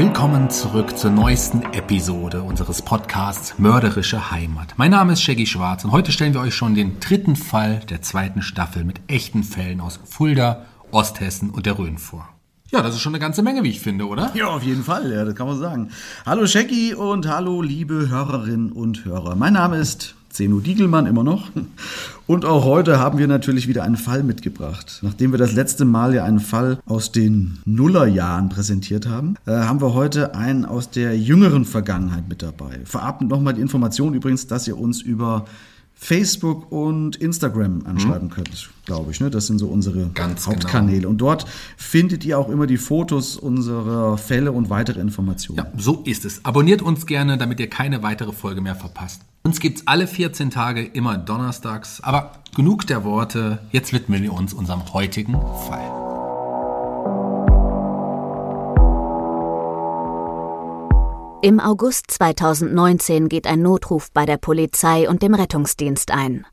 Willkommen zurück zur neuesten Episode unseres Podcasts Mörderische Heimat. Mein Name ist Shaggy Schwarz und heute stellen wir euch schon den dritten Fall der zweiten Staffel mit echten Fällen aus Fulda, Osthessen und der Rhön vor. Ja, das ist schon eine ganze Menge, wie ich finde, oder? Ja, auf jeden Fall, ja, das kann man sagen. Hallo Shaggy und hallo liebe Hörerinnen und Hörer. Mein Name ist Zeno Diegelmann immer noch. Und auch heute haben wir natürlich wieder einen Fall mitgebracht. Nachdem wir das letzte Mal ja einen Fall aus den Nullerjahren präsentiert haben, äh, haben wir heute einen aus der jüngeren Vergangenheit mit dabei. Vorab nochmal die Information übrigens, dass ihr uns über Facebook und Instagram anschreiben mhm. könnt, glaube ich. Ne? Das sind so unsere Ganz Hauptkanäle. Genau. Und dort findet ihr auch immer die Fotos unserer Fälle und weitere Informationen. Ja, so ist es. Abonniert uns gerne, damit ihr keine weitere Folge mehr verpasst. Uns gibt's alle 14 Tage immer donnerstags. Aber genug der Worte. Jetzt widmen wir uns unserem heutigen Fall. Im August 2019 geht ein Notruf bei der Polizei und dem Rettungsdienst ein.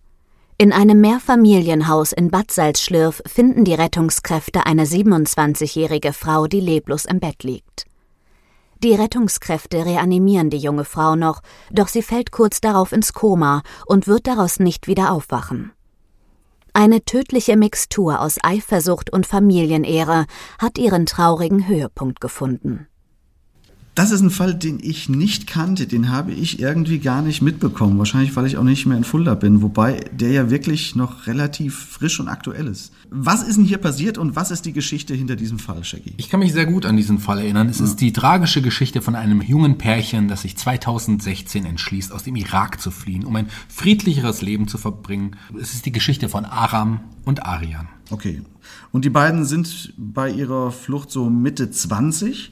In einem Mehrfamilienhaus in Bad Salzschlürf finden die Rettungskräfte eine 27-jährige Frau, die leblos im Bett liegt. Die Rettungskräfte reanimieren die junge Frau noch, doch sie fällt kurz darauf ins Koma und wird daraus nicht wieder aufwachen. Eine tödliche Mixtur aus Eifersucht und Familienehre hat ihren traurigen Höhepunkt gefunden. Das ist ein Fall, den ich nicht kannte, den habe ich irgendwie gar nicht mitbekommen. Wahrscheinlich, weil ich auch nicht mehr in Fulda bin, wobei der ja wirklich noch relativ frisch und aktuell ist. Was ist denn hier passiert und was ist die Geschichte hinter diesem Fall, Shaggy? Ich kann mich sehr gut an diesen Fall erinnern. Es ja. ist die tragische Geschichte von einem jungen Pärchen, das sich 2016 entschließt, aus dem Irak zu fliehen, um ein friedlicheres Leben zu verbringen. Es ist die Geschichte von Aram und Arian. Okay. Und die beiden sind bei ihrer Flucht so Mitte 20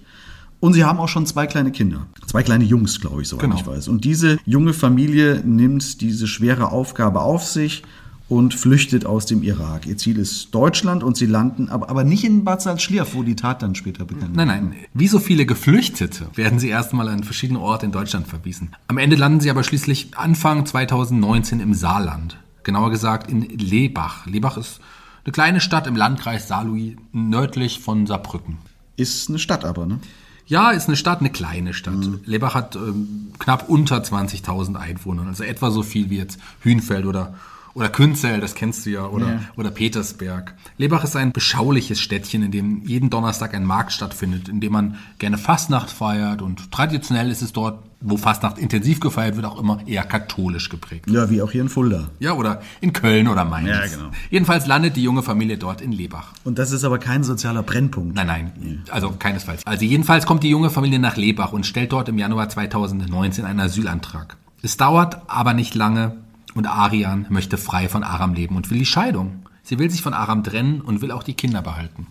und sie haben auch schon zwei kleine Kinder. Zwei kleine Jungs, glaube ich, soweit genau. ich weiß. Und diese junge Familie nimmt diese schwere Aufgabe auf sich und flüchtet aus dem Irak. Ihr Ziel ist Deutschland und sie landen, aber, aber nicht in Bad Salzschlierf, wo die Tat dann später begann. Nein, nein. Wie so viele Geflüchtete werden sie erstmal an verschiedene Orte in Deutschland verwiesen. Am Ende landen sie aber schließlich Anfang 2019 im Saarland. Genauer gesagt in Lebach. Lebach ist eine kleine Stadt im Landkreis Saarlouis, nördlich von Saarbrücken. Ist eine Stadt aber, ne? Ja, ist eine Stadt, eine kleine Stadt. Mhm. Lebach hat ähm, knapp unter 20.000 Einwohner, also etwa so viel wie jetzt Hünfeld oder oder Künzell, das kennst du ja, oder, ja. oder Petersberg. Lebach ist ein beschauliches Städtchen, in dem jeden Donnerstag ein Markt stattfindet, in dem man gerne Fastnacht feiert und traditionell ist es dort, wo Fastnacht intensiv gefeiert wird, auch immer eher katholisch geprägt. Ja, wie auch hier in Fulda. Ja, oder in Köln oder Mainz. Ja, genau. Jedenfalls landet die junge Familie dort in Lebach. Und das ist aber kein sozialer Brennpunkt. Nein, nein, also keinesfalls. Also jedenfalls kommt die junge Familie nach Lebach und stellt dort im Januar 2019 einen Asylantrag. Es dauert aber nicht lange, und Arian möchte frei von Aram leben und will die Scheidung. Sie will sich von Aram trennen und will auch die Kinder behalten.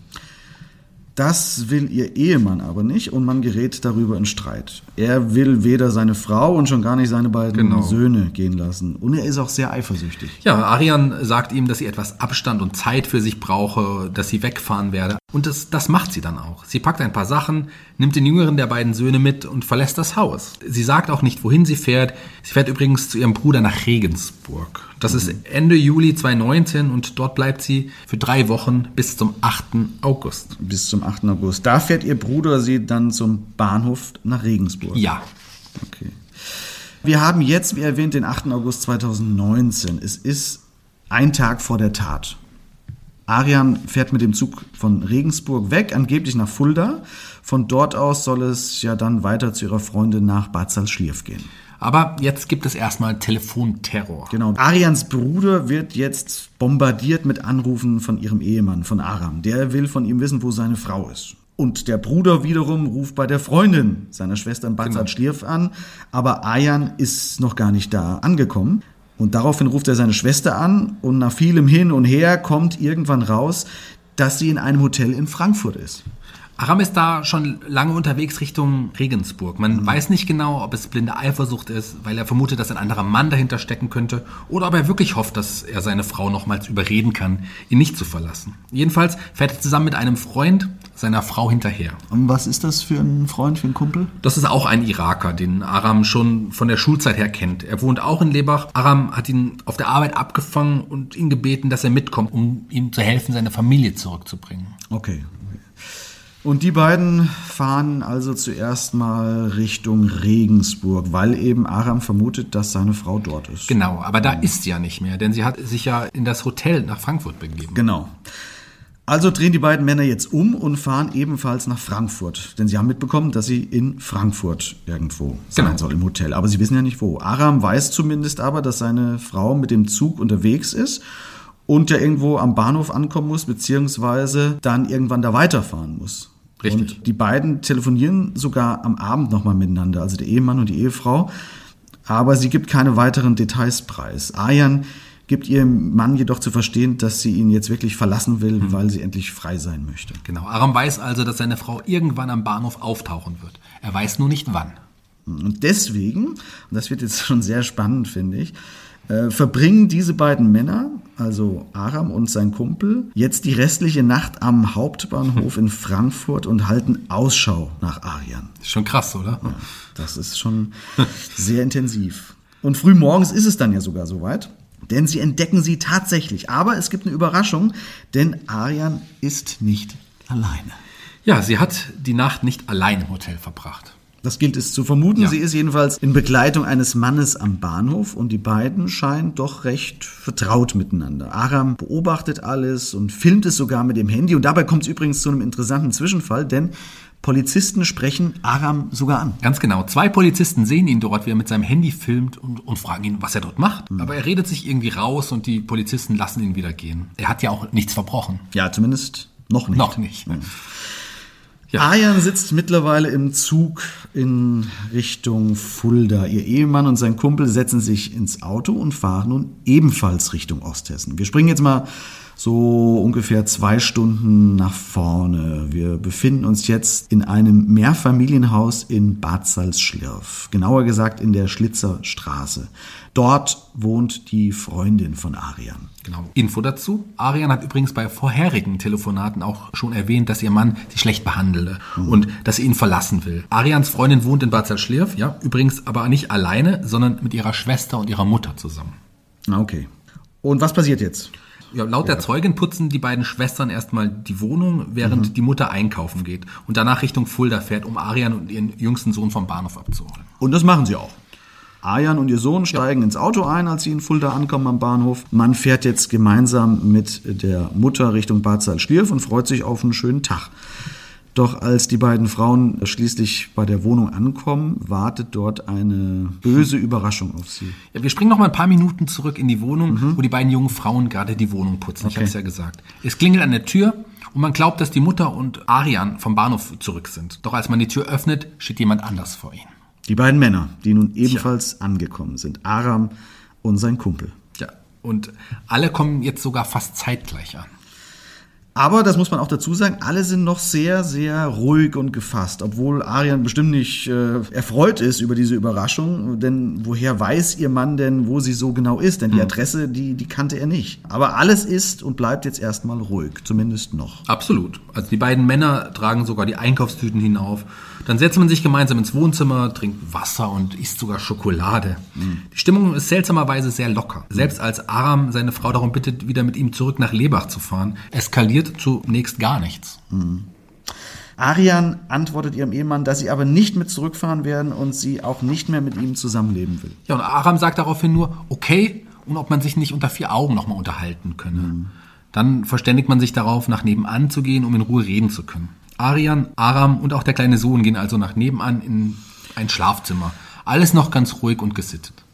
Das will ihr Ehemann aber nicht und man gerät darüber in Streit. Er will weder seine Frau und schon gar nicht seine beiden Genau. Söhne gehen lassen. Und er ist auch sehr eifersüchtig. Ja, Arian sagt ihm, dass sie etwas Abstand und Zeit für sich brauche, dass sie wegfahren werde. Und das, das macht sie dann auch. Sie packt ein paar Sachen, nimmt den jüngeren der beiden Söhne mit und verlässt das Haus. Sie sagt auch nicht, wohin sie fährt. Sie fährt übrigens zu ihrem Bruder nach Regensburg. Das ist Ende Juli 2019 und dort bleibt sie für drei Wochen bis zum 8. August. Bis zum 8. August. Da fährt ihr Bruder sie dann zum Bahnhof nach Regensburg. Ja, Okay. Wir haben jetzt, wie erwähnt, den 8. August 2019. Es ist ein Tag vor der Tat. Arian fährt mit dem Zug von Regensburg weg, angeblich nach Fulda. Von dort aus soll es ja dann weiter zu ihrer Freundin nach Bad Salzschlierf gehen. aber jetzt gibt es erstmal Telefonterror. Genau. Arians Bruder wird jetzt bombardiert mit Anrufen von ihrem Ehemann, von Aram. Der will von ihm wissen, wo seine Frau ist. Und der Bruder wiederum ruft bei der Freundin seiner Schwester in Bad Genau. Salzschlierf an, aber Ayan ist noch gar nicht da angekommen. Und daraufhin ruft er seine Schwester an und nach vielem Hin und Her kommt irgendwann raus, dass sie in einem Hotel in Frankfurt ist. Aram ist da schon lange unterwegs Richtung Regensburg. Man Mhm. weiß nicht genau, ob es blinde Eifersucht ist, weil er vermutet, dass ein anderer Mann dahinter stecken könnte, oder ob er wirklich hofft, dass er seine Frau nochmals überreden kann, ihn nicht zu verlassen. Jedenfalls fährt er zusammen mit einem Freund seiner Frau hinterher. Und was ist das für ein Freund, für ein Kumpel? Das ist auch ein Iraker, den Aram schon von der Schulzeit her kennt. Er wohnt auch in Lebach. Aram hat ihn auf der Arbeit abgefangen und ihn gebeten, dass er mitkommt, um ihm zu helfen, seine Familie zurückzubringen. Okay. Und die beiden fahren also zuerst mal Richtung Regensburg, weil eben Aram vermutet, dass seine Frau dort ist. Genau, aber da ist sie ja nicht mehr, denn sie hat sich ja in das Hotel nach Frankfurt begeben. Genau. Also drehen die beiden Männer jetzt um und fahren ebenfalls nach Frankfurt. Denn sie haben mitbekommen, dass sie in Frankfurt irgendwo sein Genau. soll im Hotel. Aber sie wissen ja nicht wo. Aram weiß zumindest aber, dass seine Frau mit dem Zug unterwegs ist und ja irgendwo am Bahnhof ankommen muss, beziehungsweise dann irgendwann da weiterfahren muss. Richtig. Und die beiden telefonieren sogar am Abend nochmal miteinander, also der Ehemann und die Ehefrau. Aber sie gibt keine weiteren Details preis. Ayan gibt ihrem Mann jedoch zu verstehen, dass sie ihn jetzt wirklich verlassen will, weil sie endlich frei sein möchte. Genau, Aram weiß also, dass seine Frau irgendwann am Bahnhof auftauchen wird. Er weiß nur nicht wann. Und deswegen, und das wird jetzt schon sehr spannend, finde ich, äh, verbringen diese beiden Männer, also Aram und sein Kumpel, jetzt die restliche Nacht am Hauptbahnhof in Frankfurt und halten Ausschau nach Arian. Ist schon krass, oder? Das ist schon sehr intensiv. Und früh morgens ist es dann ja sogar soweit, denn sie entdecken sie tatsächlich. Aber es gibt eine Überraschung, denn Arian ist nicht alleine. Ja, sie hat die Nacht nicht allein im Hotel verbracht. Das gilt es zu vermuten. Ja. Sie ist jedenfalls in Begleitung eines Mannes am Bahnhof und die beiden scheinen doch recht vertraut miteinander. Aram beobachtet alles und filmt es sogar mit dem Handy. Und dabei kommt es übrigens zu einem interessanten Zwischenfall, denn Polizisten sprechen Aram sogar an. Ganz genau. Zwei Polizisten sehen ihn dort, wie er mit seinem Handy filmt und, und fragen ihn, was er dort macht. Aber er redet sich irgendwie raus und die Polizisten lassen ihn wieder gehen. Er hat ja auch nichts verbrochen. Ja, zumindest noch nicht. Noch nicht. Ja. Ayan sitzt mittlerweile im Zug in Richtung Fulda. Ihr Ehemann und sein Kumpel setzen sich ins Auto und fahren nun ebenfalls Richtung Osthessen. Wir springen jetzt mal so ungefähr zwei Stunden nach vorne. Wir befinden uns jetzt in einem Mehrfamilienhaus in Bad Salzschlirf. Genauer gesagt in der Schlitzer Straße. Dort wohnt die Freundin von Arian. Genau. Info dazu. Arian hat übrigens bei vorherigen Telefonaten auch schon erwähnt, dass ihr Mann sie schlecht behandele und dass sie ihn verlassen will. Arians Freundin wohnt in Bad Salzschlirf, ja, übrigens aber nicht alleine, sondern mit ihrer Schwester und ihrer Mutter zusammen. Ah, Okay. Und was passiert jetzt? Ja, laut der Zeugin putzen die beiden Schwestern erstmal die Wohnung, während die Mutter einkaufen geht und danach Richtung Fulda fährt, um Arian und ihren jüngsten Sohn vom Bahnhof abzuholen. Und das machen sie auch. Ayan und ihr Sohn steigen ins Auto ein, als sie in Fulda ankommen am Bahnhof. Man fährt jetzt gemeinsam mit der Mutter Richtung Bad Salzschlirf und freut sich auf einen schönen Tag. Doch als die beiden Frauen schließlich bei der Wohnung ankommen, wartet dort eine böse Überraschung auf sie. Ja, wir springen noch mal ein paar Minuten zurück in die Wohnung, wo die beiden jungen Frauen gerade die Wohnung putzen. Ich habe es ja gesagt. Es klingelt an der Tür und man glaubt, dass die Mutter und Arian vom Bahnhof zurück sind. Doch als man die Tür öffnet, steht jemand anders vor ihnen. Die beiden Männer, die nun ebenfalls angekommen sind, Aram und sein Kumpel. Ja, und alle kommen jetzt sogar fast zeitgleich an. Aber das muss man auch dazu sagen, alle sind noch sehr, sehr ruhig und gefasst, obwohl Arian bestimmt nicht äh, erfreut ist über diese Überraschung, denn woher weiß ihr Mann denn, wo sie so genau ist? Denn die Adresse, die, die kannte er nicht. Aber alles ist und bleibt jetzt erstmal ruhig, zumindest noch. Absolut. Also die beiden Männer tragen sogar die Einkaufstüten hinauf. Dann setzt man sich gemeinsam ins Wohnzimmer, trinkt Wasser und isst sogar Schokolade. Die Stimmung ist seltsamerweise sehr locker. Selbst als Aram seine Frau darum bittet, wieder mit ihm zurück nach Lebach zu fahren, eskaliert zunächst gar nichts. Arian antwortet ihrem Ehemann, dass sie aber nicht mit zurückfahren werden und sie auch nicht mehr mit ihm zusammenleben will. Ja, und Aram sagt daraufhin nur, okay, und ob man sich nicht unter vier Augen nochmal unterhalten könne. Dann verständigt man sich darauf, nach nebenan zu gehen, um in Ruhe reden zu können. Arian, Aram und auch der kleine Sohn gehen also nach nebenan in ein Schlafzimmer. Alles noch ganz ruhig und gesittet.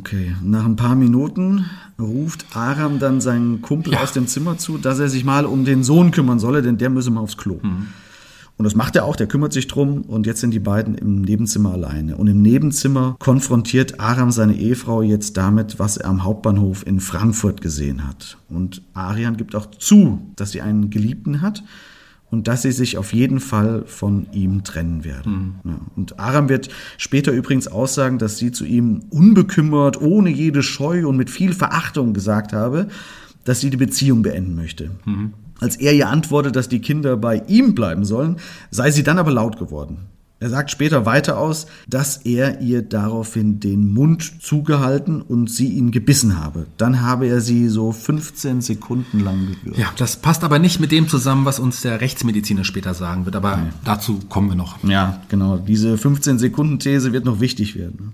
Okay, nach ein paar Minuten ruft Aram dann seinen Kumpel Ja. aus dem Zimmer zu, dass er sich mal um den Sohn kümmern solle, denn der müsse mal aufs Klo. Und das macht er auch, der kümmert sich drum und jetzt sind die beiden im Nebenzimmer alleine. Und im Nebenzimmer konfrontiert Aram seine Ehefrau jetzt damit, was er am Hauptbahnhof in Frankfurt gesehen hat. Und Arian gibt auch zu, dass sie einen Geliebten hat und dass sie sich auf jeden Fall von ihm trennen werden. Ja. Und Aram wird später übrigens aussagen, dass sie zu ihm unbekümmert, ohne jede Scheu und mit viel Verachtung gesagt habe, dass sie die Beziehung beenden möchte. Als er ihr antwortet, dass die Kinder bei ihm bleiben sollen, sei sie dann aber laut geworden. Er sagt später weiter aus, dass er ihr daraufhin den Mund zugehalten und sie ihn gebissen habe. Dann habe er sie so 15 Sekunden lang gewürgt. Ja, das passt aber nicht mit dem zusammen, was uns der Rechtsmediziner später sagen wird, aber dazu kommen wir noch. Ja, genau. Diese 15-Sekunden-These wird noch wichtig werden.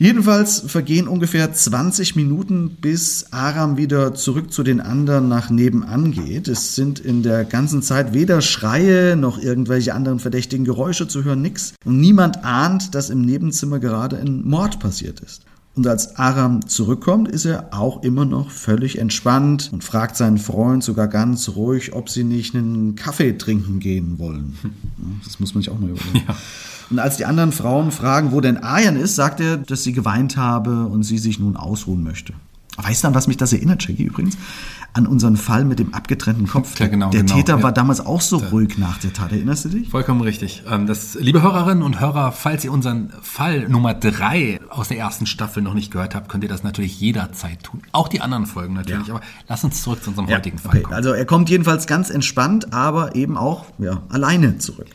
Jedenfalls vergehen ungefähr 20 Minuten, bis Aram wieder zurück zu den anderen nach nebenan geht. Es sind in der ganzen Zeit weder Schreie noch irgendwelche anderen verdächtigen Geräusche zu hören, nix. Und niemand ahnt, dass im Nebenzimmer gerade ein Mord passiert ist. Und als Aram zurückkommt, ist er auch immer noch völlig entspannt und fragt seinen Freund sogar ganz ruhig, ob sie nicht einen Kaffee trinken gehen wollen. Das muss man sich auch mal überlegen. Und als die anderen Frauen fragen, wo denn Aryan ist, sagt er, dass sie geweint habe und sie sich nun ausruhen möchte. Weißt du, an was mich das erinnert, Jackie, übrigens? An unseren Fall mit dem abgetrennten Kopf. Ja, genau, der genau, Täter ja. war damals auch so ruhig nach der Tat. Erinnerst du dich? Vollkommen richtig. Ähm, Das, liebe Hörerinnen und Hörer, falls ihr unseren Fall Nummer drei aus der ersten Staffel noch nicht gehört habt, könnt ihr das natürlich jederzeit tun. Auch die anderen Folgen natürlich. Ja. Aber lass uns zurück zu unserem heutigen Fall Okay, kommen. also er kommt jedenfalls ganz entspannt, aber eben auch ja, alleine zurück.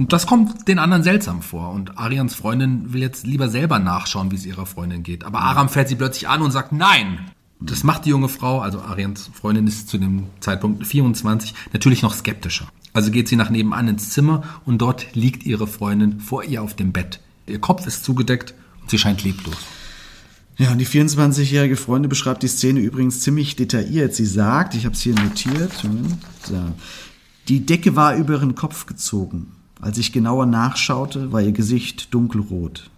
Und das kommt den anderen seltsam vor. Und Arians Freundin will jetzt lieber selber nachschauen, wie es ihrer Freundin geht. Aber Aram fährt sie plötzlich an und sagt Nein. Das macht die junge Frau, also Arians Freundin ist zu dem Zeitpunkt 24, natürlich noch skeptischer. Also geht sie nach nebenan ins Zimmer und dort liegt ihre Freundin vor ihr auf dem Bett. Ihr Kopf ist zugedeckt und sie scheint leblos. Ja, und die 24-jährige Freundin beschreibt die Szene übrigens ziemlich detailliert. Sie sagt, ich habe es hier notiert, die Decke war über ihren Kopf gezogen. Als ich genauer nachschaute, war ihr Gesicht dunkelrot.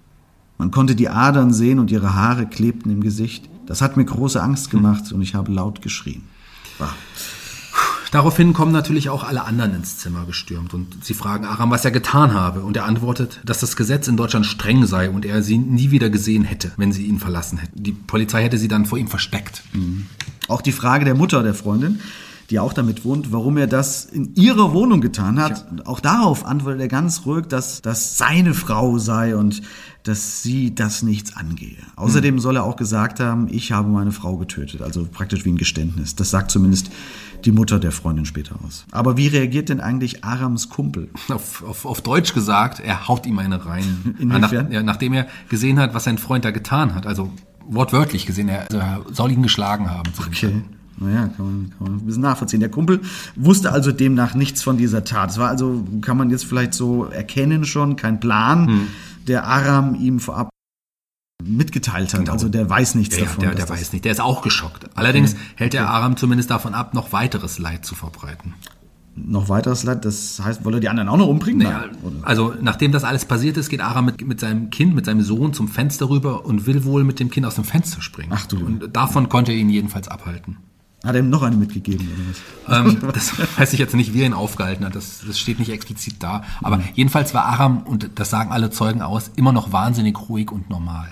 Man konnte die Adern sehen und ihre Haare klebten im Gesicht. Das hat mir große Angst gemacht und ich habe laut geschrien. Wow. Daraufhin kommen natürlich auch alle anderen ins Zimmer gestürmt und sie fragen Aram, was er getan habe. Und er antwortet, dass das Gesetz in Deutschland streng sei und er sie nie wieder gesehen hätte, wenn sie ihn verlassen hätten. Die Polizei hätte sie dann vor ihm versteckt. Auch die Frage der Mutter der Freundin, die auch damit wohnt, warum er das in ihrer Wohnung getan hat. Auch darauf antwortet er ganz ruhig, dass das seine Frau sei und dass sie das nichts angehe. Außerdem soll er auch gesagt haben, ich habe meine Frau getötet, also praktisch wie ein Geständnis. Das sagt zumindest die Mutter der Freundin später aus. Aber wie reagiert denn eigentlich Arams Kumpel? Auf, auf, auf Deutsch gesagt, er haut ihm eine rein. Inwiefern? Nach, ja, nachdem er gesehen hat, was sein Freund da getan hat. Also wortwörtlich gesehen, er, also er soll ihn geschlagen haben. Okay. Naja, kann man, kann man ein bisschen nachvollziehen. Der Kumpel wusste also demnach nichts von dieser Tat. Es war also, kann man jetzt vielleicht so erkennen schon, kein Plan, der Aram ihm vorab mitgeteilt hat. Genau. Also der weiß nichts Ja, ja, davon. der, dass der das- weiß nicht. Der ist auch geschockt. Allerdings hält der Aram zumindest davon ab, noch weiteres Leid zu verbreiten. Noch weiteres Leid, das heißt, wollte er die anderen auch noch umbringen? Ja, oder? also nachdem das alles passiert ist, geht Aram mit, mit seinem Kind, mit seinem Sohn zum Fenster rüber und will wohl mit dem Kind aus dem Fenster springen. Ach du. Und davon konnte er ihn jedenfalls abhalten. Hat er ihm noch eine mitgegeben oder was? Ähm, das weiß ich jetzt nicht, wie er ihn aufgehalten hat. Das, das steht nicht explizit da. Aber jedenfalls war Aram, und das sagen alle Zeugen aus, immer noch wahnsinnig ruhig und normal.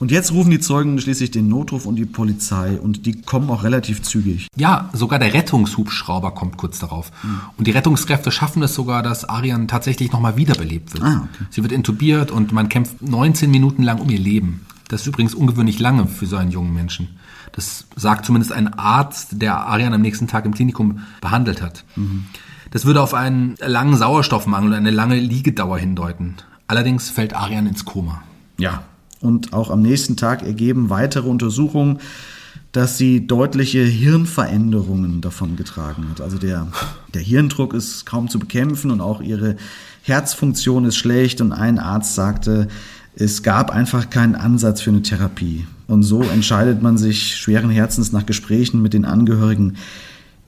Und jetzt rufen die Zeugen schließlich den Notruf und die Polizei und die kommen auch relativ zügig. Ja, sogar der Rettungshubschrauber kommt kurz darauf. Mhm. Und die Rettungskräfte schaffen es sogar, dass Arian tatsächlich nochmal wiederbelebt wird. Ah, okay. Sie wird intubiert und man kämpft 19 Minuten lang um ihr Leben. Das ist übrigens ungewöhnlich lange für so einen jungen Menschen. Das sagt zumindest ein Arzt, der Arian am nächsten Tag im Klinikum behandelt hat. Mhm. Das würde auf einen langen Sauerstoffmangel und eine lange Liegedauer hindeuten. Allerdings fällt Arian ins Koma. Ja, und auch am nächsten Tag ergeben weitere Untersuchungen, dass sie deutliche Hirnveränderungen davon getragen hat. Also der, der Hirndruck ist kaum zu bekämpfen und auch ihre Herzfunktion ist schlecht und ein Arzt sagte, es gab einfach keinen Ansatz für eine Therapie. Und so entscheidet man sich schweren Herzens nach Gesprächen mit den Angehörigen,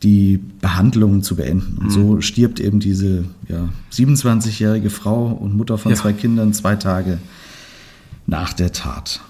die Behandlungen zu beenden. Und mhm. so stirbt eben diese ja, 27-jährige Frau und Mutter von ja. zwei Kindern zwei Tage nach der Tat.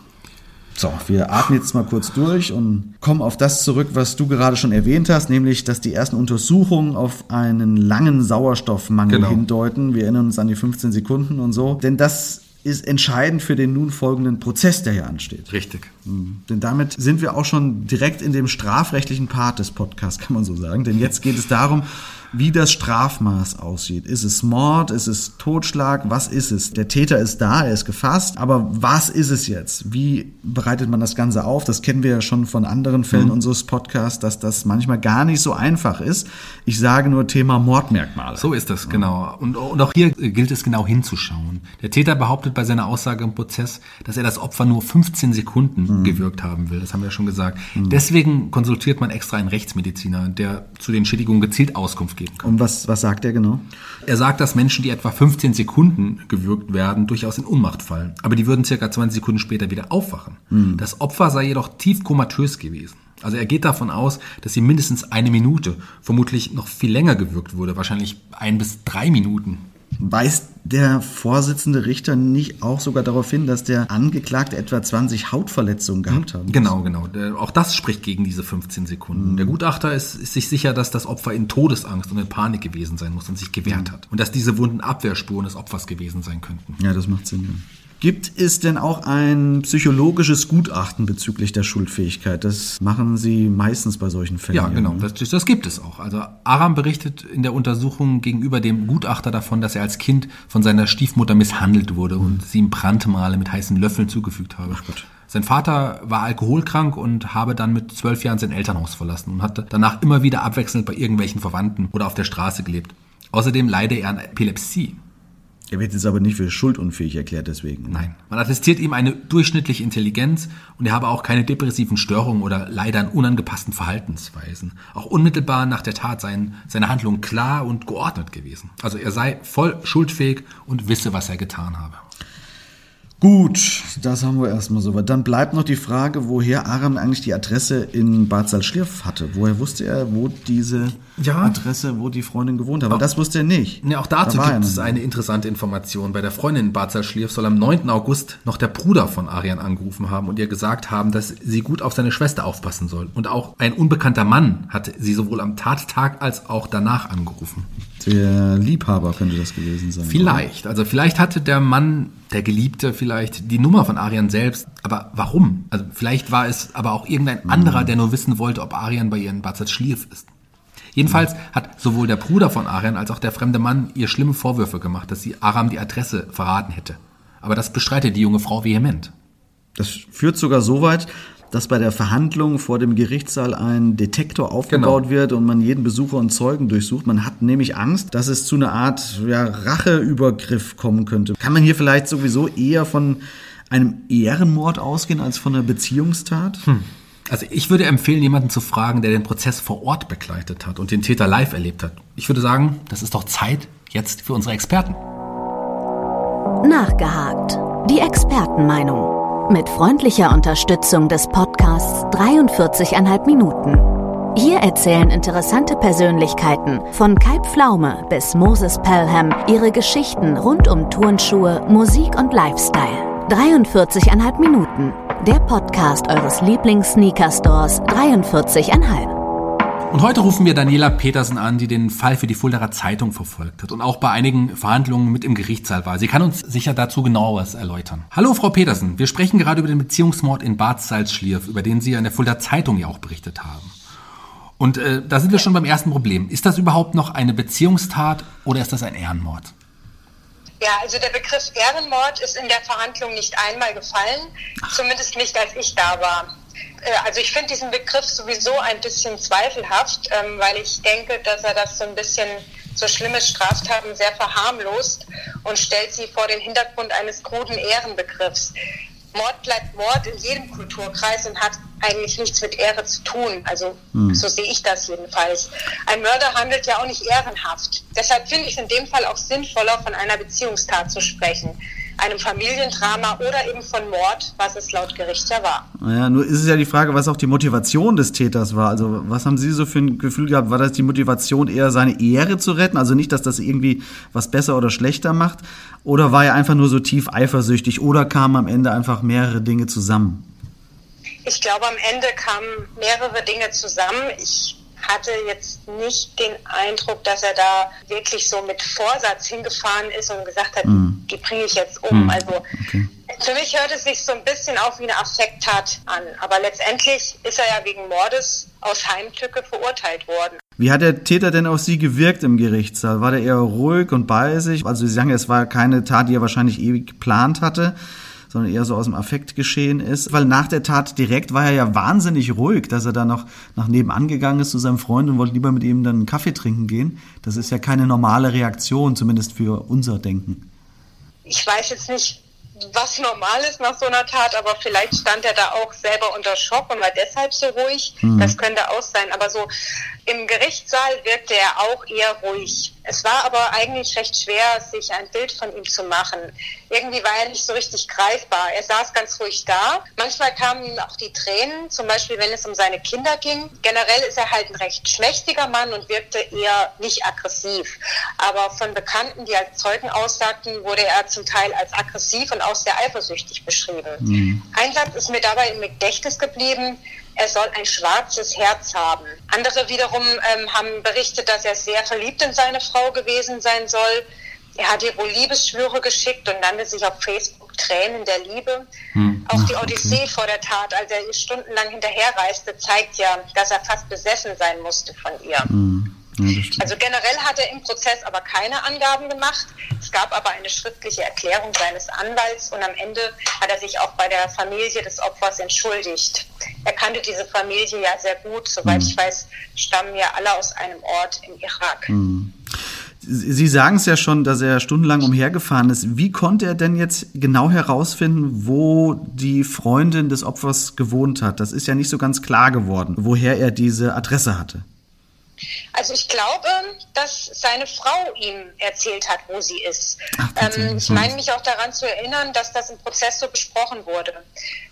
So, wir atmen jetzt mal kurz durch und kommen auf das zurück, was du gerade schon erwähnt hast, nämlich, dass die ersten Untersuchungen auf einen langen Sauerstoffmangel genau. hindeuten. Wir erinnern uns an die 15 Sekunden und so. Denn das ist entscheidend für den nun folgenden Prozess, der hier ansteht. Richtig. Mhm. Denn damit sind wir auch schon direkt in dem strafrechtlichen Part des Podcasts, kann man so sagen. Denn jetzt geht es darum, wie das Strafmaß aussieht. Ist es Mord? Ist es Totschlag? Was ist es? Der Täter ist da, er ist gefasst, aber was ist es jetzt? Wie bereitet man das Ganze auf? Das kennen wir ja schon von anderen Fällen mhm. unseres Podcasts, dass das manchmal gar nicht so einfach ist. Ich sage nur Thema Mordmerkmale. So ist das, genau. Und, und auch hier gilt es genau hinzuschauen. Der Täter behauptet bei seiner Aussage im Prozess, dass er das Opfer nur 15 Sekunden mhm. gewirkt haben will. Das haben wir ja schon gesagt. Mhm. Deswegen konsultiert man extra einen Rechtsmediziner, der zu den Schädigungen gezielt Auskunft gibt geben kann. Und was, was sagt er genau? Er sagt, dass Menschen, die etwa 15 Sekunden gewürgt werden, durchaus in Ohnmacht fallen. Aber die würden circa 20 Sekunden später wieder aufwachen. Mhm. Das Opfer sei jedoch tief komatös gewesen. Also er geht davon aus, dass sie mindestens eine Minute, vermutlich noch viel länger gewürgt wurde, wahrscheinlich ein bis drei Minuten. Weist der Vorsitzende Richter nicht auch sogar darauf hin, dass der Angeklagte etwa 20 Hautverletzungen gehabt hat? Genau, genau. Auch das spricht gegen diese 15 Sekunden. Mhm. Der Gutachter ist, ist, sich sicher, dass das Opfer in Todesangst und in Panik gewesen sein muss und sich gewehrt mhm. hat. Und dass diese Wunden Abwehrspuren des Opfers gewesen sein könnten. Ja, das macht Sinn. Ja. Gibt es denn auch ein psychologisches Gutachten bezüglich der Schuldfähigkeit? Das machen Sie meistens bei solchen Fällen. Ja, genau, das, das, gibt es auch. Also Aram berichtet in der Untersuchung gegenüber dem Gutachter davon, dass er als Kind von seiner Stiefmutter misshandelt wurde mhm. und sie ihm Brandmale mit heißen Löffeln zugefügt habe. Ach Gott. Sein Vater war alkoholkrank und habe dann mit zwölf Jahren sein Elternhaus verlassen und hatte danach immer wieder abwechselnd bei irgendwelchen Verwandten oder auf der Straße gelebt. Außerdem leide er an Epilepsie. Er wird jetzt aber nicht für schuldunfähig erklärt deswegen. Nein. Man attestiert ihm eine durchschnittliche Intelligenz und er habe auch keine depressiven Störungen oder leider an unangepassten Verhaltensweisen. Auch unmittelbar nach der Tat seien seine Handlungen klar und geordnet gewesen. Also er sei voll schuldfähig und wisse, was er getan habe. Gut, das haben wir erstmal soweit. Dann bleibt noch die Frage, woher Aram eigentlich die Adresse in Bad Salzschlirf hatte. Woher wusste er, wo diese ja. Adresse, wo die Freundin gewohnt hat? Aber das wusste er nicht. Ja, auch dazu da gibt es eine interessante Information. Bei der Freundin in Bad Salzschlirf soll am 9. August noch der Bruder von Arian angerufen haben und ihr gesagt haben, dass sie gut auf seine Schwester aufpassen soll. Und auch ein unbekannter Mann hatte sie sowohl am Tattag als auch danach angerufen. Der Liebhaber könnte das gewesen sein. Vielleicht. Oder? Also vielleicht hatte der Mann, der Geliebte, vielleicht die Nummer von Arian selbst. Aber warum? Also vielleicht war es aber auch irgendein mhm. anderer, der nur wissen wollte, ob Arian bei ihren Bazat Schlief ist. Jedenfalls mhm. hat sowohl der Bruder von Arian als auch der fremde Mann ihr schlimme Vorwürfe gemacht, dass sie Aram die Adresse verraten hätte. Aber das bestreitet die junge Frau vehement. Das führt sogar so weit, dass bei der Verhandlung vor dem Gerichtssaal ein Detektor aufgebaut genau. wird und man jeden Besucher und Zeugen durchsucht. Man hat nämlich Angst, dass es zu einer Art ja, Racheübergriff kommen könnte. Kann man hier vielleicht sowieso eher von einem Ehrenmord ausgehen als von einer Beziehungstat? Hm. Also ich würde empfehlen, jemanden zu fragen, der den Prozess vor Ort begleitet hat und den Täter live erlebt hat. Ich würde sagen, das ist doch Zeit jetzt für unsere Experten. Nachgehakt. Die Expertenmeinung mit freundlicher Unterstützung des Podcasts 43,5 Minuten. Hier erzählen interessante Persönlichkeiten von Kai Pflaume bis Moses Pelham ihre Geschichten rund um Turnschuhe, Musik und Lifestyle. 43,5 Minuten. Der Podcast eures Lieblings-Sneaker-Stores 43,5. Und heute rufen wir Daniela Petersen an, die den Fall für die Fuldaer Zeitung verfolgt hat und auch bei einigen Verhandlungen mit im Gerichtssaal war. Sie kann uns sicher dazu genaueres erläutern. Hallo Frau Petersen, wir sprechen gerade über den Beziehungsmord in Bad Salzschlierf, über den Sie in der Fuldaer Zeitung ja auch berichtet haben. Und äh, da sind wir schon beim ersten Problem. Ist das überhaupt noch eine Beziehungstat oder ist das ein Ehrenmord? Ja, also der Begriff Ehrenmord ist in der Verhandlung nicht einmal gefallen, zumindest nicht als ich da war. Äh, also ich finde diesen Begriff sowieso ein bisschen zweifelhaft, ähm, weil ich denke, dass er das so ein bisschen so schlimme Straftaten sehr verharmlost und stellt sie vor den Hintergrund eines kruden Ehrenbegriffs. Mord bleibt Mord in jedem Kulturkreis und hat eigentlich nichts mit Ehre zu tun. Also hm. so sehe ich das jedenfalls. Ein Mörder handelt ja auch nicht ehrenhaft. Deshalb finde ich es in dem Fall auch sinnvoller, von einer Beziehungstat zu sprechen einem Familiendrama oder eben von Mord, was es laut Gericht ja war. Naja, nur ist es ja die Frage, was auch die Motivation des Täters war. Also was haben Sie so für ein Gefühl gehabt? War das die Motivation eher seine Ehre zu retten? Also nicht, dass das irgendwie was besser oder schlechter macht? Oder war er einfach nur so tief eifersüchtig? Oder kamen am Ende einfach mehrere Dinge zusammen? Ich glaube, am Ende kamen mehrere Dinge zusammen. Ich hatte jetzt nicht den Eindruck, dass er da wirklich so mit Vorsatz hingefahren ist und gesagt hat, mm. die bringe ich jetzt um. Mm. Also okay. für mich hört es sich so ein bisschen auch wie eine Affekttat an. Aber letztendlich ist er ja wegen Mordes aus Heimtücke verurteilt worden. Wie hat der Täter denn auf Sie gewirkt im Gerichtssaal? War der eher ruhig und bei sich? Also Sie sagen, es war keine Tat, die er wahrscheinlich ewig geplant hatte sondern eher so aus dem Affekt geschehen ist. Weil nach der Tat direkt war er ja wahnsinnig ruhig, dass er da noch nach nebenan gegangen ist zu seinem Freund und wollte lieber mit ihm dann einen Kaffee trinken gehen. Das ist ja keine normale Reaktion, zumindest für unser Denken. Ich weiß jetzt nicht, was normal ist nach so einer Tat, aber vielleicht stand er da auch selber unter Schock und war deshalb so ruhig. Mhm. Das könnte auch sein. Aber so im Gerichtssaal wirkte er auch eher ruhig. Es war aber eigentlich recht schwer, sich ein Bild von ihm zu machen. Irgendwie war er nicht so richtig greifbar. Er saß ganz ruhig da. Manchmal kamen ihm auch die Tränen, zum Beispiel wenn es um seine Kinder ging. Generell ist er halt ein recht schmächtiger Mann und wirkte eher nicht aggressiv. Aber von Bekannten, die als Zeugen aussagten, wurde er zum Teil als aggressiv und auch sehr eifersüchtig beschrieben. Mhm. Ein Satz ist mir dabei im Gedächtnis geblieben er soll ein schwarzes Herz haben. Andere wiederum ähm, haben berichtet, dass er sehr verliebt in seine Frau gewesen sein soll. Er hat ihr wohl Liebesschwüre geschickt und nannte sich auf Facebook Tränen der Liebe. Hm. Auch die Odyssee okay. vor der Tat, als er ihr stundenlang hinterherreiste, zeigt ja, dass er fast besessen sein musste von ihr. Hm. Ja, also generell hat er im Prozess aber keine Angaben gemacht. Es gab aber eine schriftliche Erklärung seines Anwalts und am Ende hat er sich auch bei der Familie des Opfers entschuldigt. Er kannte diese Familie ja sehr gut. Soweit mhm. ich weiß, stammen ja alle aus einem Ort im Irak. Mhm. Sie sagen es ja schon, dass er stundenlang umhergefahren ist. Wie konnte er denn jetzt genau herausfinden, wo die Freundin des Opfers gewohnt hat? Das ist ja nicht so ganz klar geworden, woher er diese Adresse hatte. Also ich glaube, dass seine Frau ihm erzählt hat, wo sie ist. Ach, ähm, ich meine mich auch daran zu erinnern, dass das im Prozess so besprochen wurde.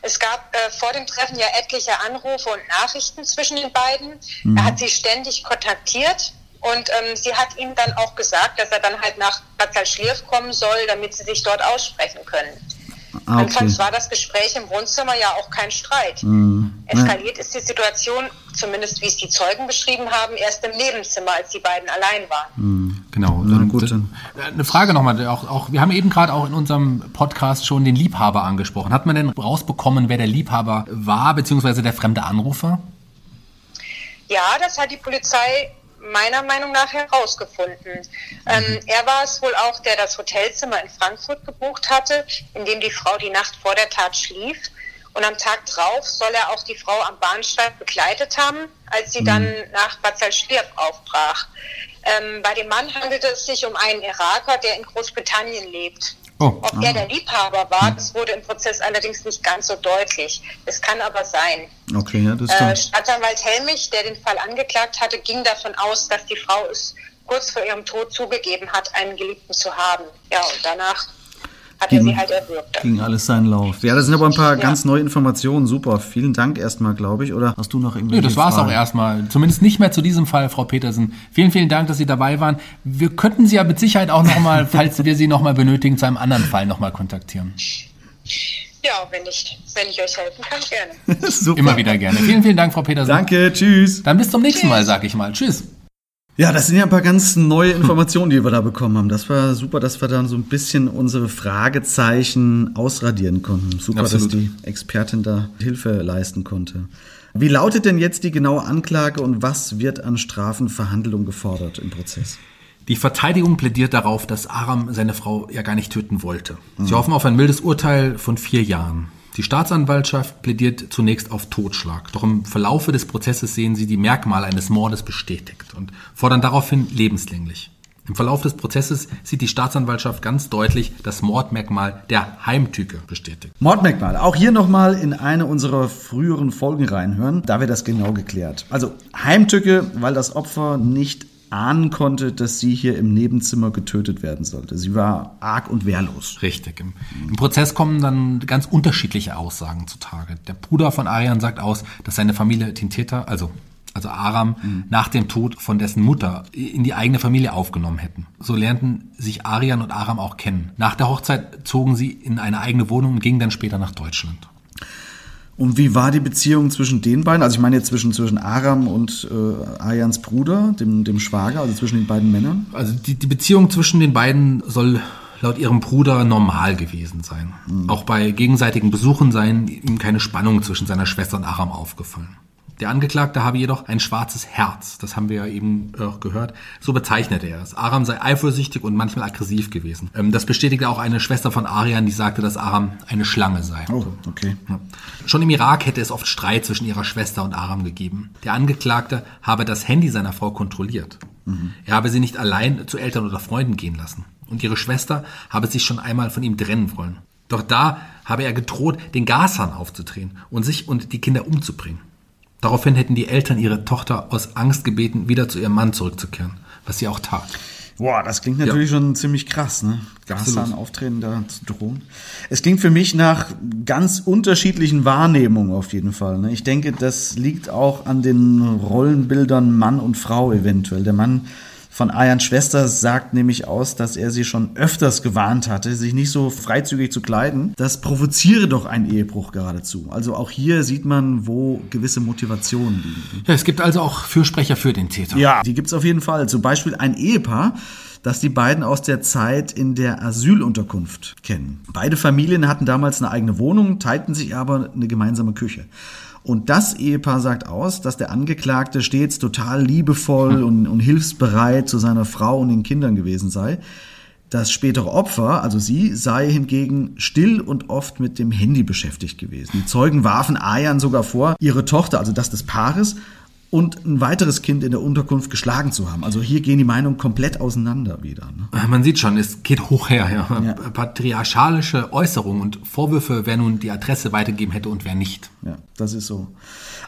Es gab äh, vor dem Treffen ja etliche Anrufe und Nachrichten zwischen den beiden. Mhm. Er hat sie ständig kontaktiert. Und ähm, sie hat ihm dann auch gesagt, dass er dann halt nach Bad Salzschlirf kommen soll, damit sie sich dort aussprechen können. Ah, okay. Anfangs war das Gespräch im Wohnzimmer ja auch kein Streit. Mhm. Eskaliert ist die Situation, zumindest wie es die Zeugen beschrieben haben, erst im Nebenzimmer, als die beiden allein waren. Mhm. Genau. Dann, gut, dann. Eine Frage nochmal, auch, auch, wir haben eben gerade auch in unserem Podcast schon den Liebhaber angesprochen. Hat man denn rausbekommen, wer der Liebhaber war, beziehungsweise der fremde Anrufer? Ja, das hat die Polizei meiner Meinung nach herausgefunden. Ähm, mhm. er war es wohl auch, der das Hotelzimmer in Frankfurt gebucht hatte, in dem die Frau die Nacht vor der Tat schlief. Und am Tag drauf soll er auch die Frau am Bahnsteig begleitet haben, als sie mhm. dann nach Bad Salzschlirf aufbrach. Ähm, bei dem Mann handelte es sich um einen Iraker, der in Großbritannien lebt. Oh. Ob er der Liebhaber war, das wurde im Prozess allerdings nicht ganz so deutlich. Es kann aber sein. Okay, ja, das äh, Staatsanwalt Helmich, der den Fall angeklagt hatte, ging davon aus, dass die Frau es kurz vor ihrem Tod zugegeben hat, einen Geliebten zu haben. Ja, und danach hat ging, er sie halt erwürgt. Ging alles seinen Lauf. Ja, das sind aber ein paar ja. ganz neue Informationen. Super. Vielen Dank erstmal, glaube ich. Oder hast du noch irgendwie? Nö, das war es auch erstmal. Zumindest nicht mehr zu diesem Fall, Frau Petersen. Vielen, vielen Dank, dass Sie dabei waren. Wir könnten Sie ja mit Sicherheit auch nochmal, falls wir Sie nochmal benötigen, zu einem anderen Fall nochmal kontaktieren. Ja, wenn ich, wenn ich euch helfen kann, gerne. Super. Immer wieder gerne. Vielen, vielen Dank, Frau Petersen. Danke, tschüss. Dann bis zum nächsten Mal, sag ich mal. Tschüss. Ja, das sind ja ein paar ganz neue Informationen, die wir da bekommen haben. Das war super, dass wir dann so ein bisschen unsere Fragezeichen ausradieren konnten. Super, Absolut. dass die Expertin da Hilfe leisten konnte. Wie lautet denn jetzt die genaue Anklage und was wird an Strafenverhandlung gefordert im Prozess? Die Verteidigung plädiert darauf, dass Aram seine Frau ja gar nicht töten wollte. Sie hoffen auf ein mildes Urteil von vier Jahren. Die Staatsanwaltschaft plädiert zunächst auf Totschlag. Doch im Verlaufe des Prozesses sehen sie die Merkmale eines Mordes bestätigt und fordern daraufhin lebenslänglich. Im Verlauf des Prozesses sieht die Staatsanwaltschaft ganz deutlich das Mordmerkmal der Heimtücke bestätigt. Mordmerkmal. Auch hier nochmal in eine unserer früheren Folgen reinhören. Da wird das genau geklärt. Also Heimtücke, weil das Opfer nicht ahnen konnte, dass sie hier im Nebenzimmer getötet werden sollte. Sie war arg und wehrlos. Richtig. Im, Im Prozess kommen dann ganz unterschiedliche Aussagen zutage. Der Bruder von Arian sagt aus, dass seine Familie den Täter, also also Aram, nach dem Tod von dessen Mutter in die eigene Familie aufgenommen hätten. So lernten sich Arian und Aram auch kennen. Nach der Hochzeit zogen sie in eine eigene Wohnung und gingen dann später nach Deutschland. Und wie war die Beziehung zwischen den beiden? Also ich meine jetzt zwischen, zwischen Aram und äh, Ayans Bruder, dem, dem Schwager, also zwischen den beiden Männern? Also die, die Beziehung zwischen den beiden soll laut ihrem Bruder normal gewesen sein. Auch bei gegenseitigen Besuchen seien ihm keine Spannungen zwischen seiner Schwester und Aram aufgefallen. Der Angeklagte habe jedoch ein schwarzes Herz, das haben wir ja eben auch gehört. So bezeichnete er es. Aram sei eifersüchtig und manchmal aggressiv gewesen. Ähm, Das bestätigte auch eine Schwester von Arian, die sagte, dass Aram eine Schlange sei. Oh, okay. Schon im Irak hätte es oft Streit zwischen ihrer Schwester und Aram gegeben. Der Angeklagte habe das Handy seiner Frau kontrolliert. Er habe sie nicht allein zu Eltern oder Freunden gehen lassen. Und ihre Schwester habe sich schon einmal von ihm trennen wollen. Doch da habe er gedroht, den Gashahn aufzudrehen und sich und die Kinder umzubringen. Daraufhin hätten die Eltern ihre Tochter aus Angst gebeten, wieder zu ihrem Mann zurückzukehren, was sie auch tat. Boah, das klingt natürlich schon ziemlich krass, ne? Absolut. auftreten, da zu drohen. Es klingt für mich nach ganz unterschiedlichen Wahrnehmungen auf jeden Fall. Ne? Ich denke, das liegt auch an den Rollenbildern Mann und Frau eventuell. Der Mann von Ayans Schwester sagt nämlich aus, dass er sie schon öfters gewarnt hatte, sich nicht so freizügig zu kleiden. Das provoziere doch einen Ehebruch geradezu. Also auch hier sieht man, wo gewisse Motivationen liegen. Ja, es gibt also auch Fürsprecher für den Täter. Ja, die gibt's auf jeden Fall. Zum Beispiel ein Ehepaar, das die beiden aus der Zeit in der Asylunterkunft kennen. Beide Familien hatten damals eine eigene Wohnung, teilten sich aber eine gemeinsame Küche. Und das Ehepaar sagt aus, dass der Angeklagte stets total liebevoll und, und hilfsbereit zu seiner Frau und den Kindern gewesen sei. Das spätere Opfer, also sie, sei hingegen still und oft mit dem Handy beschäftigt gewesen. Die Zeugen warfen Ayan sogar vor, ihre Tochter, also das des Paares, und ein weiteres Kind in der Unterkunft geschlagen zu haben. Also hier gehen die Meinungen komplett auseinander wieder. Ne? Man sieht schon, es geht hoch her. Ja. Ja. Patriarchalische Äußerungen und Vorwürfe, wer nun die Adresse weitergeben hätte und wer nicht. Ja, das ist so.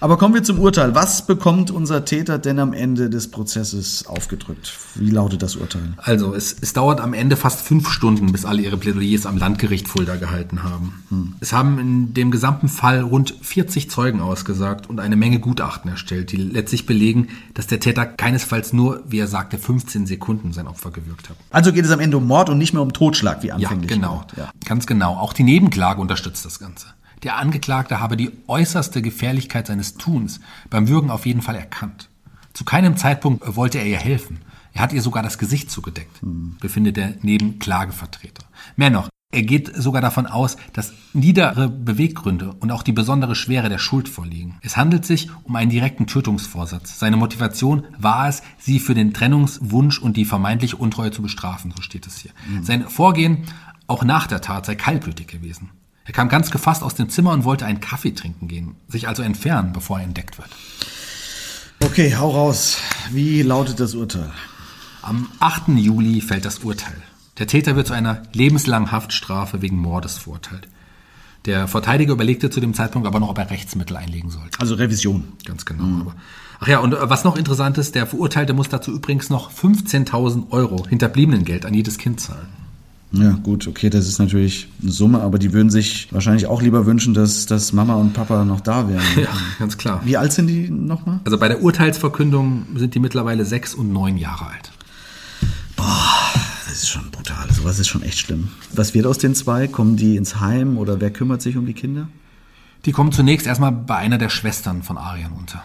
Aber kommen wir zum Urteil. Was bekommt unser Täter denn am Ende des Prozesses aufgedrückt? Wie lautet das Urteil? Also es, es dauert am Ende fast fünf Stunden, bis alle ihre Plädoyers am Landgericht Fulda gehalten haben. Es haben in dem gesamten Fall rund 40 Zeugen ausgesagt und eine Menge Gutachten erstellt, die letztlich belegen, dass der Täter keinesfalls nur, wie er sagte, 15 Sekunden sein Opfer gewürgt hat. Also geht es am Ende um Mord und nicht mehr um Totschlag, wie Ja, anfänglich. genau. gedacht. Ja. Ganz genau. Auch die Nebenklage unterstützt das Ganze. Der Angeklagte habe die äußerste Gefährlichkeit seines Tuns beim Würgen auf jeden Fall erkannt. Zu keinem Zeitpunkt wollte er ihr helfen. Er hat ihr sogar das Gesicht zugedeckt, befindet der Nebenklagevertreter. Mehr noch, er geht sogar davon aus, dass niedere Beweggründe und auch die besondere Schwere der Schuld vorliegen. Es handelt sich um einen direkten Tötungsvorsatz. Seine Motivation war es, sie für den Trennungswunsch und die vermeintliche Untreue zu bestrafen, so steht es hier. Sein Vorgehen auch nach der Tat sei kaltblütig gewesen. Er kam ganz gefasst aus dem Zimmer und wollte einen Kaffee trinken gehen, sich also entfernen, bevor er entdeckt wird. Okay, hau raus. Wie lautet das Urteil? Am 8. Juli fällt das Urteil. Der Täter wird zu einer lebenslangen Haftstrafe wegen Mordes verurteilt. Der Verteidiger überlegte zu dem Zeitpunkt aber noch, ob er Rechtsmittel einlegen sollte. Also Revision. Ganz genau. Aber ach ja, und äh, was noch interessant ist, der Verurteilte muss dazu übrigens noch 15.000 Euro Hinterbliebenengeld an jedes Kind zahlen. Ja, gut, okay, das ist natürlich eine Summe, aber die würden sich wahrscheinlich auch lieber wünschen, dass, dass Mama und Papa noch da wären. Ja, ganz klar. Wie alt sind die nochmal? Also bei der Urteilsverkündung sind die mittlerweile sechs und neun Jahre alt. Das ist schon brutal. also was ist schon echt schlimm. Was wird aus den zwei? Kommen die ins Heim oder wer kümmert sich um die Kinder? Die kommen zunächst erstmal bei einer der Schwestern von Arian unter.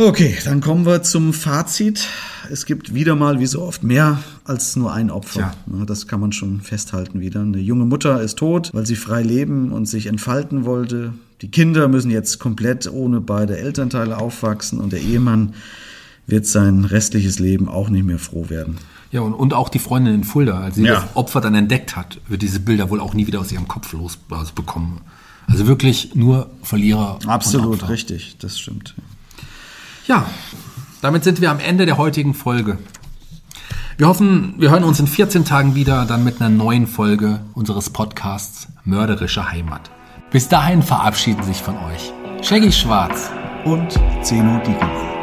Okay, dann kommen wir zum Fazit. Es gibt wieder mal, wie so oft, mehr als nur ein Opfer. Ja. Das kann man schon festhalten wieder. Eine junge Mutter ist tot, weil sie frei leben und sich entfalten wollte. Die Kinder müssen jetzt komplett ohne beide Elternteile aufwachsen und der Ehemann wird sein restliches Leben auch nicht mehr froh werden. Ja, und, und auch die Freundin in Fulda, als sie ja. das Opfer dann entdeckt hat, wird diese Bilder wohl auch nie wieder aus ihrem Kopf losbekommen. Also wirklich nur Verlierer. Absolut richtig, das stimmt. Ja, damit sind wir am Ende der heutigen Folge. Wir hoffen, wir hören uns in 14 Tagen wieder, dann mit einer neuen Folge unseres Podcasts Mörderische Heimat. Bis dahin verabschieden sich von euch Shaggy Schwarz und Zeno Diegelmann.